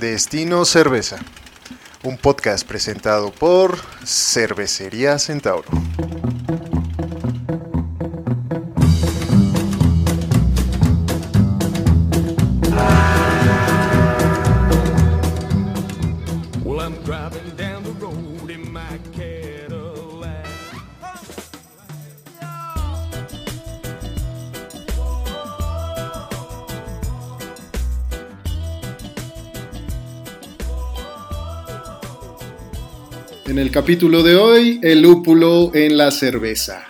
Destino Cerveza, un podcast presentado por Cervecería Centauro. En el capítulo de hoy, el lúpulo en la cerveza.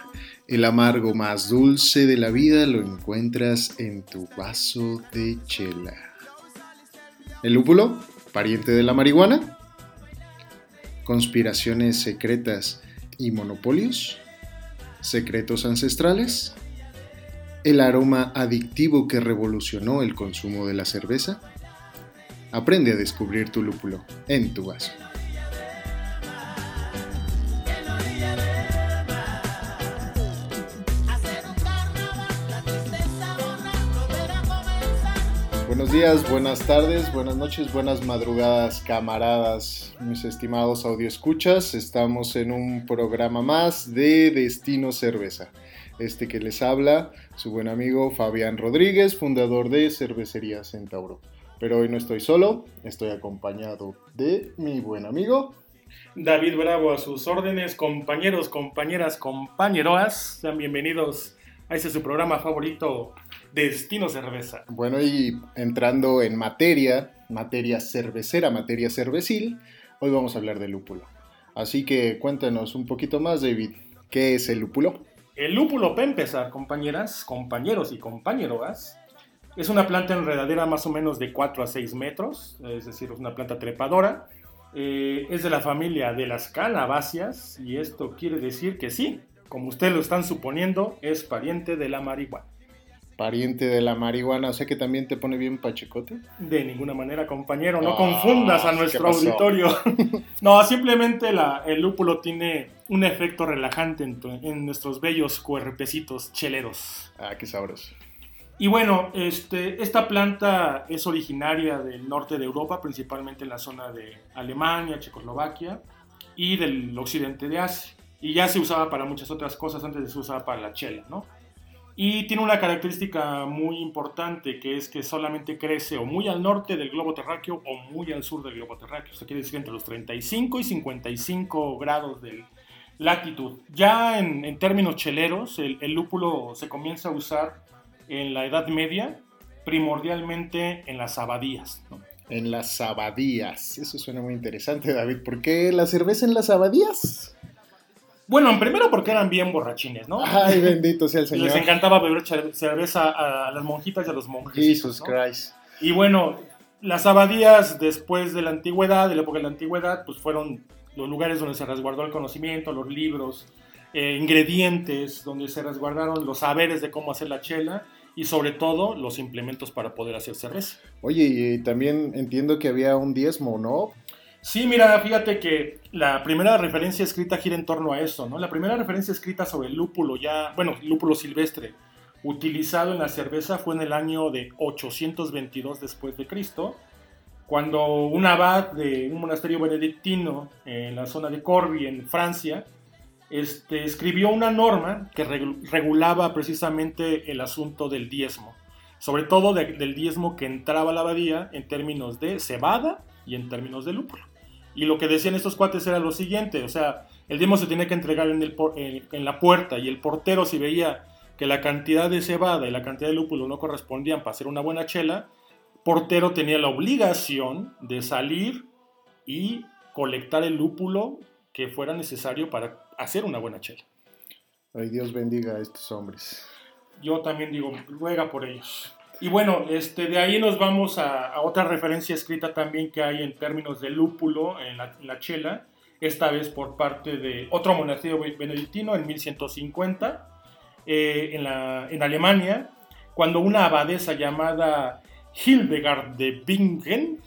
El amargo más dulce de la vida lo encuentras en tu vaso de chela. ¿El lúpulo? ¿Pariente de la marihuana? ¿Conspiraciones secretas y monopolios? ¿Secretos ancestrales? ¿El aroma adictivo que revolucionó el consumo de la cerveza? Aprende a descubrir tu lúpulo en tu vaso. Buenos días, buenas tardes, buenas noches, buenas madrugadas, camaradas, mis estimados escuchas. Estamos en un programa más de Destino Cerveza. Este que les habla, su buen amigo Fabián Rodríguez, fundador de Cervecería Centauro. Pero hoy no estoy solo, estoy acompañado de mi buen amigo. David Bravo a sus órdenes, compañeros, compañeras, compañeroas, sean bienvenidos a ese su programa favorito, Destino Cerveza. Bueno, y entrando en materia, materia cervecera, materia cervecil, hoy vamos a hablar de lúpulo. Así que cuéntanos un poquito más, David, ¿qué es el lúpulo? El lúpulo, para empezar, compañeras, compañeros y compañeroas, es una planta enredadera más o menos de 4 a 6 metros, es decir, es una planta trepadora. Eh, es de la familia de las calabáceas y esto quiere decir que sí, como ustedes lo están suponiendo, es pariente de la marihuana. Pariente de la marihuana, o sea que también te pone bien pachecote. De ninguna manera, compañero, no Ah, confundas a ¿qué nuestro auditorio. no, simplemente la- el lúpulo tiene un efecto relajante en, tu- en nuestros bellos cuerpecitos cheleros. Ah, qué sabroso. Y bueno, este, esta planta es originaria del norte de Europa, principalmente en la zona de Alemania, Checoslovaquia y del occidente de Asia. Y ya se usaba para muchas otras cosas, antes se usaba para la chela, ¿no? Y tiene una característica muy importante, que es que solamente crece o muy al norte del globo terráqueo o muy al sur del globo terráqueo. Eso quiere decir entre los 35 y 55 grados de latitud. Ya en, en términos cheleros, el, el lúpulo se comienza a usar en la Edad Media, primordialmente en las abadías. ¿no? En las abadías. Eso suena muy interesante, David. ¿Por qué la cerveza en las abadías? Bueno, primero porque eran bien borrachines, ¿no? Ay, bendito sea el Señor. Les encantaba beber cerveza a las monjitas y a los monjes. Jesus ¿no? Christ. Y bueno, las abadías después de la antigüedad, de la época de la antigüedad, pues fueron los lugares donde se resguardó el conocimiento, los libros, eh, ingredientes, donde se resguardaron los saberes de cómo hacer la chela y sobre todo los implementos para poder hacer cerveza. Oye, y también entiendo que había un diezmo, ¿no? Sí, mira, fíjate que la primera referencia escrita gira en torno a eso, ¿no? La primera referencia escrita sobre el lúpulo ya, bueno, lúpulo silvestre, utilizado en la cerveza fue en el año de 822 después de Cristo, cuando un abad de un monasterio benedictino en la zona de Corby, en Francia, este, escribió una norma que regu- regulaba precisamente el asunto del diezmo, sobre todo de- del diezmo que entraba a la abadía en términos de cebada y en términos de lúpulo. Y lo que decían estos cuates era lo siguiente, o sea, el diezmo se tenía que entregar en, el en la puerta y el portero si veía que la cantidad de cebada y la cantidad de lúpulo no correspondían para hacer una buena chela, portero tenía la obligación de salir y colectar el lúpulo que fuera necesario para hacer una buena chela. Ay, Dios bendiga a estos hombres. Yo también digo, ruega por ellos. Y bueno, este, de ahí nos vamos a, a otra referencia escrita también que hay en términos de lúpulo en la, en la chela, esta vez por parte de otro monasterio benedictino en 1150, eh, en, la, en Alemania, cuando una abadesa llamada Hildegard de Bingen,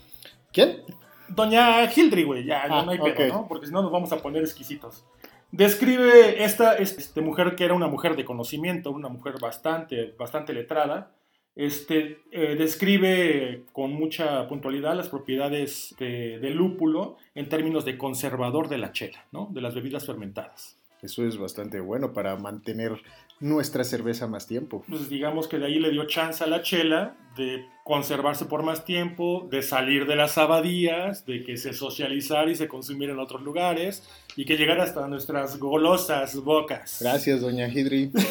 ¿Quién? Doña Hildri, güey, ya, Ah, no hay ok. pedo, ¿no? Porque si no nos vamos a poner exquisitos. Describe esta este, mujer que era una mujer de conocimiento, una mujer bastante, bastante letrada, este, eh, describe con mucha puntualidad las propiedades de- del lúpulo en términos de conservador de la chela, ¿no? de las bebidas fermentadas. Eso es bastante bueno para mantener nuestra cerveza más tiempo. Entonces digamos que de ahí le dio chance a la chela de conservarse por más tiempo, de salir de las abadías, de que se socializara y se consumiera en otros lugares y que llegara hasta nuestras golosas bocas. Gracias, doña Hidri.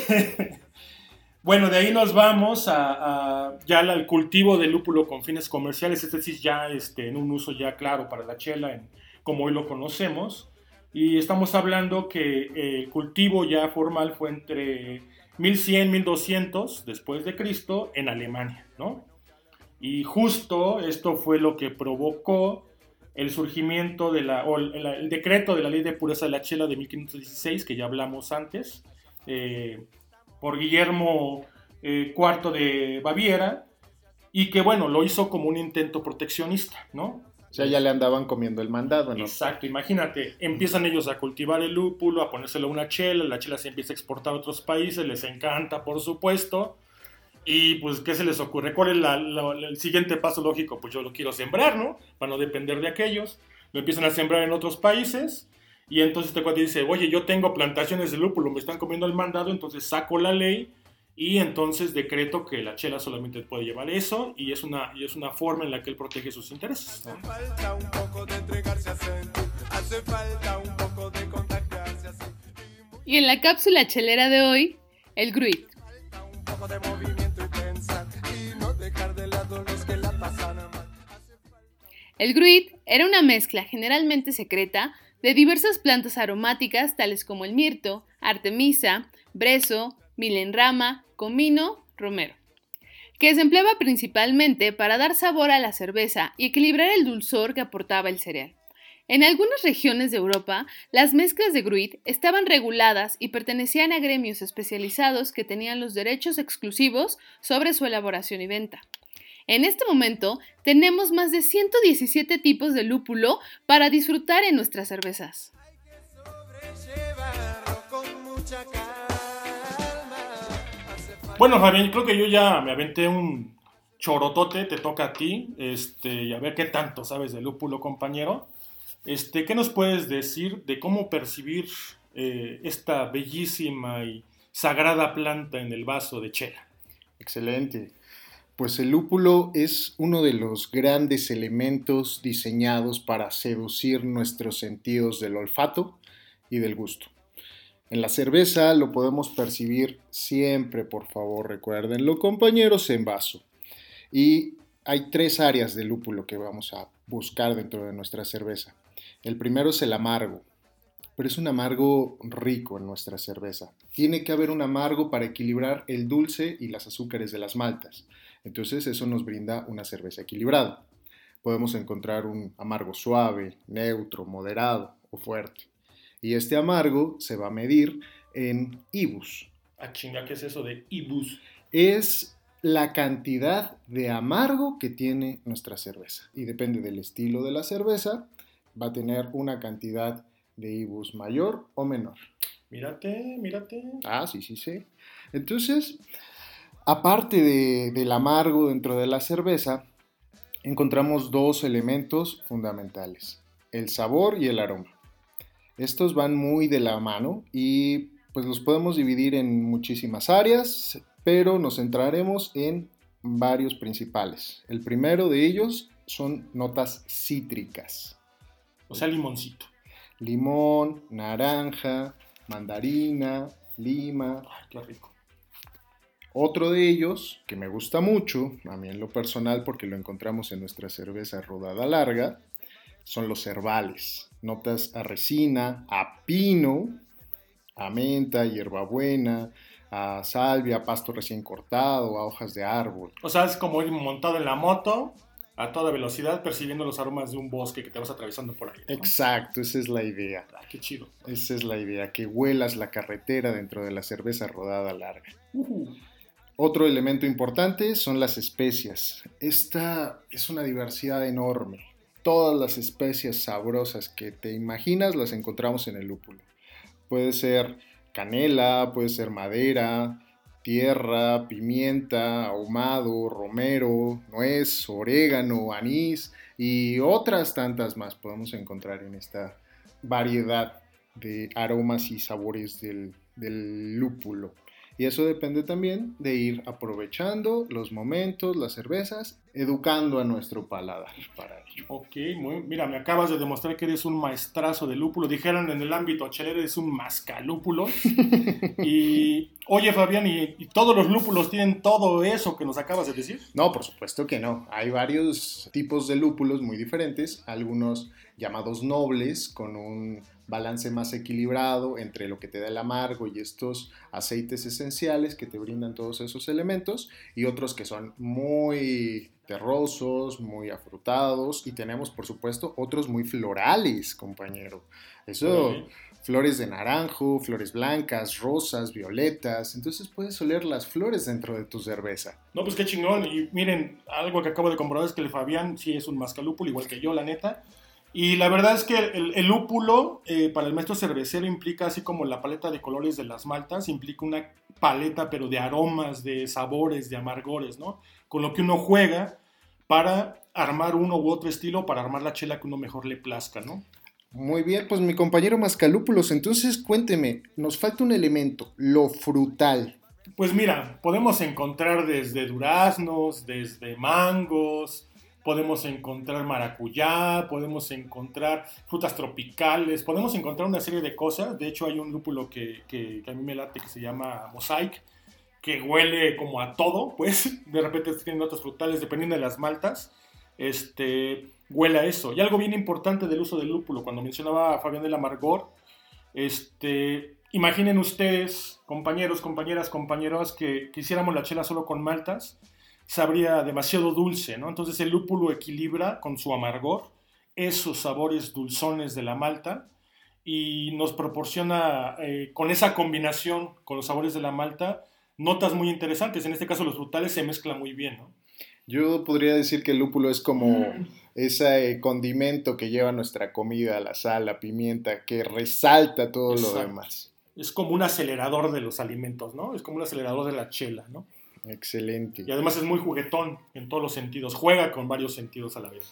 Bueno, de ahí nos vamos a, a ya al cultivo de lúpulo con fines comerciales, es decir, ya este, en un uso ya claro para la chela, en- como hoy lo conocemos. Y estamos hablando que eh, el cultivo ya formal fue entre 1100 1200 después de Cristo en Alemania, ¿no? Y justo esto fue lo que provocó el surgimiento de la, o el, el decreto de la ley de pureza de la chela de 1516, que ya hablamos antes, eh, por Guillermo eh, IV de Baviera, y que bueno, lo hizo como un intento proteccionista, ¿no? O sea, ya le andaban comiendo el mandado, ¿no? Exacto, imagínate, empiezan ellos a cultivar el lúpulo, a ponérselo a una chela, la chela se empieza a exportar a otros países, les encanta, por supuesto, y pues, ¿qué se les ocurre? ¿Cuál es la- la- el siguiente paso lógico? Pues yo lo quiero sembrar, ¿no? Para no depender de aquellos, lo empiezan a sembrar en otros países, y entonces este cuate dice, oye, yo tengo plantaciones de lúpulo, me están comiendo el mandado, entonces saco la ley, y entonces decreto que la chela solamente puede llevar eso, y es una, y es una forma en la que él protege sus intereses, ¿no? Hace falta un poco de entregarse a sentir, hace falta un poco de contagiarse así, Y en la cápsula chelera de hoy, el Gruit. El Gruit era una mezcla generalmente secreta de diversas plantas aromáticas tales como el mirto, artemisa, brezo, milenrama, comino, romero, que se empleaba principalmente para dar sabor a la cerveza y equilibrar el dulzor que aportaba el cereal. En algunas regiones de Europa, las mezclas de Gruit estaban reguladas y pertenecían a gremios especializados que tenían los derechos exclusivos sobre su elaboración y venta. En este momento tenemos más de 117 tipos de lúpulo para disfrutar en nuestras cervezas. Bueno, Fabián, creo que yo ya me aventé un chorotote, te toca a ti, este, y a ver qué tanto sabes de lúpulo, compañero. Este, ¿qué nos puedes decir de cómo percibir eh, esta bellísima y sagrada planta en el vaso de chela? Excelente. Pues el lúpulo es uno de los grandes elementos diseñados para seducir nuestros sentidos del olfato y del gusto. En la cerveza lo podemos percibir siempre, por favor, recuérdenlo, compañeros, en vaso. Y hay tres áreas de lúpulo que vamos a buscar dentro de nuestra cerveza. El primero es el amargo, pero es un amargo rico en nuestra cerveza. Tiene que haber un amargo para equilibrar el dulce y las azúcares de las maltas. Entonces eso nos brinda una cerveza equilibrada. Podemos encontrar un amargo suave, neutro, moderado o fuerte. Y este amargo se va a medir en IBUs. Ah, chinga, ¿qué es eso de ibus? Es la cantidad de amargo que tiene nuestra cerveza. Y depende del estilo de la cerveza, va a tener una cantidad de IBUs mayor o menor. Mírate, mírate. Ah, sí, sí, sí. Entonces, aparte de- del amargo dentro de la cerveza, encontramos dos elementos fundamentales, el sabor y el aroma. Estos van muy de la mano y pues los podemos dividir en muchísimas áreas, pero nos centraremos en varios principales. El primero de ellos son notas cítricas. O sea, limoncito. Limón, naranja, mandarina, lima, Ay, qué rico. Otro de ellos, que me gusta mucho, a mí en lo personal porque lo encontramos en nuestra cerveza rodada larga, son los herbales. Notas a resina, a pino, a menta, hierbabuena, a salvia, a pasto recién cortado, a hojas de árbol. O sea, es como ir montado en la moto a toda velocidad percibiendo los aromas de un bosque que te vas atravesando por ahí. ¿no? Exacto, esa es la idea. Ah, qué chido. Esa es la idea, que huelas la carretera dentro de la cerveza rodada larga. Ujú. Otro elemento importante son las especias. Esta es una diversidad enorme. Todas las especias sabrosas que te imaginas las encontramos en el lúpulo. Puede ser canela, puede ser madera, tierra, pimienta, ahumado, romero, nuez, orégano, anís y otras tantas más podemos encontrar en esta variedad de aromas y sabores del, del lúpulo. Y eso depende también de ir aprovechando los momentos, las cervezas, educando a nuestro paladar para ello. Ok, muy, mira, me acabas de demostrar que eres un maestrazo de lúpulo. Dijeron en el ámbito chelero, eres un mascalúpulo. y, oye, Fabián, ¿y, ¿y todos los lúpulos tienen todo eso que nos acabas de decir? No, por supuesto que no. Hay varios tipos de lúpulos muy diferentes, algunos llamados nobles, con un balance más equilibrado entre lo que te da el amargo y estos aceites esenciales que te brindan todos esos elementos, y otros que son muy terrosos, muy afrutados, y tenemos por supuesto otros muy florales, compañero. Eso, flores de naranjo, flores blancas, rosas, violetas, entonces puedes oler las flores dentro de tu cerveza. No, pues qué chingón. Y miren, algo que acabo de comprobar es que el Fabián sí es un mascalúpulo, igual que yo, la neta. Y la verdad es que el, el lúpulo eh, para el maestro cervecero implica, así como la paleta de colores de las maltas, implica una paleta, pero de aromas, de sabores, de amargores, ¿no? Con lo que uno juega para armar uno u otro estilo, para armar la chela que uno mejor le plazca, ¿no? Muy bien, pues mi compañero Mascalúpulos, entonces cuénteme, nos falta un elemento, lo frutal. Pues mira, podemos encontrar desde duraznos, desde mangos, podemos encontrar maracuyá, podemos encontrar frutas tropicales, podemos encontrar una serie de cosas. De hecho, hay un lúpulo que, que- que a mí me late que se llama Mosaic, que huele como a todo, pues de repente tiene notas frutales dependiendo de las maltas. Este, huele a eso. Y algo bien importante del uso del lúpulo, cuando mencionaba a Fabián del Amargor, este, imaginen ustedes, compañeros, compañeras, compañeros, que quisiéramos la chela solo con maltas, sabría demasiado dulce, ¿no? Entonces el lúpulo equilibra con su amargor esos sabores dulzones de la malta y nos proporciona eh, con esa combinación con los sabores de la malta notas muy interesantes. En este caso los frutales se mezclan muy bien, ¿no? Yo podría decir que el lúpulo es como ese condimento que lleva nuestra comida, la sal, la pimienta, que resalta todo lo Exacto. demás. Es como un acelerador de los alimentos, ¿no? Es como un acelerador de la chela, ¿no? Excelente. Y además es muy juguetón en todos los sentidos. Juega con varios sentidos a la vez.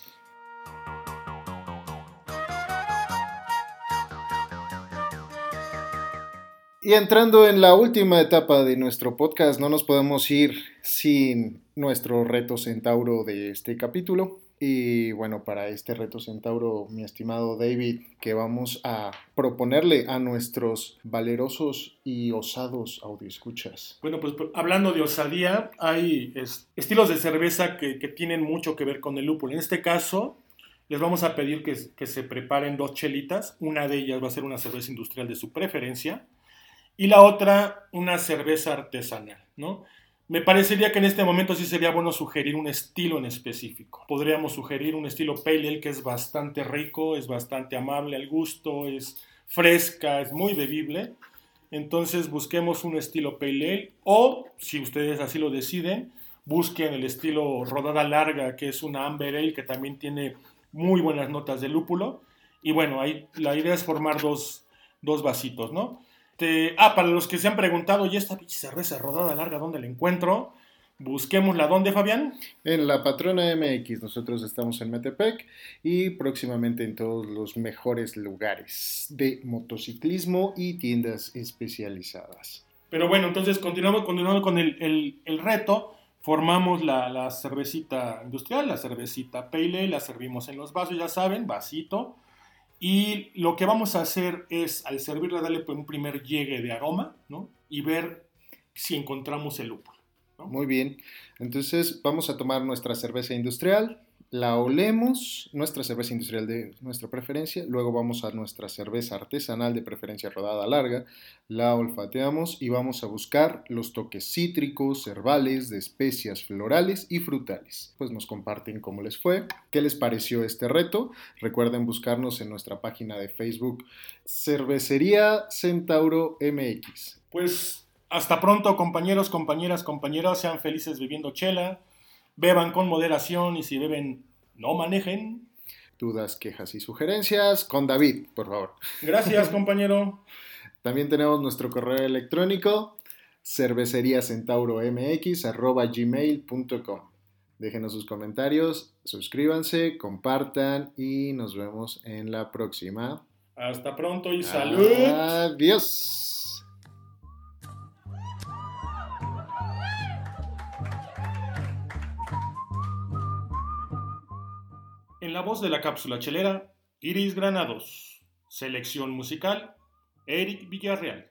Y entrando en la última etapa de nuestro podcast, no nos podemos ir sin nuestro reto centauro de este capítulo. Y bueno, para este reto centauro, mi estimado David, que vamos a proponerle a nuestros valerosos y osados audioescuchas. Bueno, pues hablando de osadía, hay es- estilos de cerveza que, que tienen mucho que ver con el lúpulo. En este caso, les vamos a pedir que, que se preparen dos chelitas. Una de ellas va a ser una cerveza industrial de su preferencia y la otra una cerveza artesanal, ¿no? Me parecería que en este momento sí sería bueno sugerir un estilo en específico. Podríamos sugerir un estilo Pale Ale que es bastante rico, es bastante amable al gusto, es fresca, es muy bebible. Entonces busquemos un estilo Pale Ale o, si ustedes así lo deciden, busquen el estilo rodada larga, que es una Amber Ale que también tiene muy buenas notas de lúpulo. Y bueno, ahí la idea es formar dos, dos vasitos, ¿no? Te- ah, para los que se han preguntado, ¿y esta cerveza rodada larga dónde la encuentro? Busquémosla, ¿dónde, Fabián? En la Patrona MX, nosotros estamos en Metepec y próximamente en todos los mejores lugares de motociclismo y tiendas especializadas. Pero bueno, entonces continuamos, continuando con el, el- el reto. Formamos la, la cervecita industrial, la cervecita Pale Ale, la servimos en los vasos, ya saben, vasito. Y lo que vamos a hacer es, al servirla, darle un primer llegue de aroma, ¿no? Y ver si encontramos el lúpulo. Muy bien, entonces vamos a tomar nuestra cerveza industrial, la olemos, nuestra cerveza industrial de nuestra preferencia, luego vamos a nuestra cerveza artesanal de preferencia rodada larga, la olfateamos y vamos a buscar los toques cítricos, herbales, de especias florales y frutales. Pues nos comparten cómo les fue, qué les pareció este reto. Recuerden buscarnos en nuestra página de Facebook Cervecería Centauro MX. Pues hasta pronto, compañeros, compañeras, compañeros. Sean felices bebiendo chela. Beban con moderación y si beben, no manejen. Dudas, quejas y sugerencias con David, por favor. Gracias, compañero. También tenemos nuestro correo electrónico cerveceriacentauromx.gmail.com. Déjenos sus comentarios, suscríbanse, compartan y nos vemos en la próxima. Hasta pronto y salud. Adiós. En la voz de la cápsula chelera, Iris Granados. Selección musical, Eric Villarreal.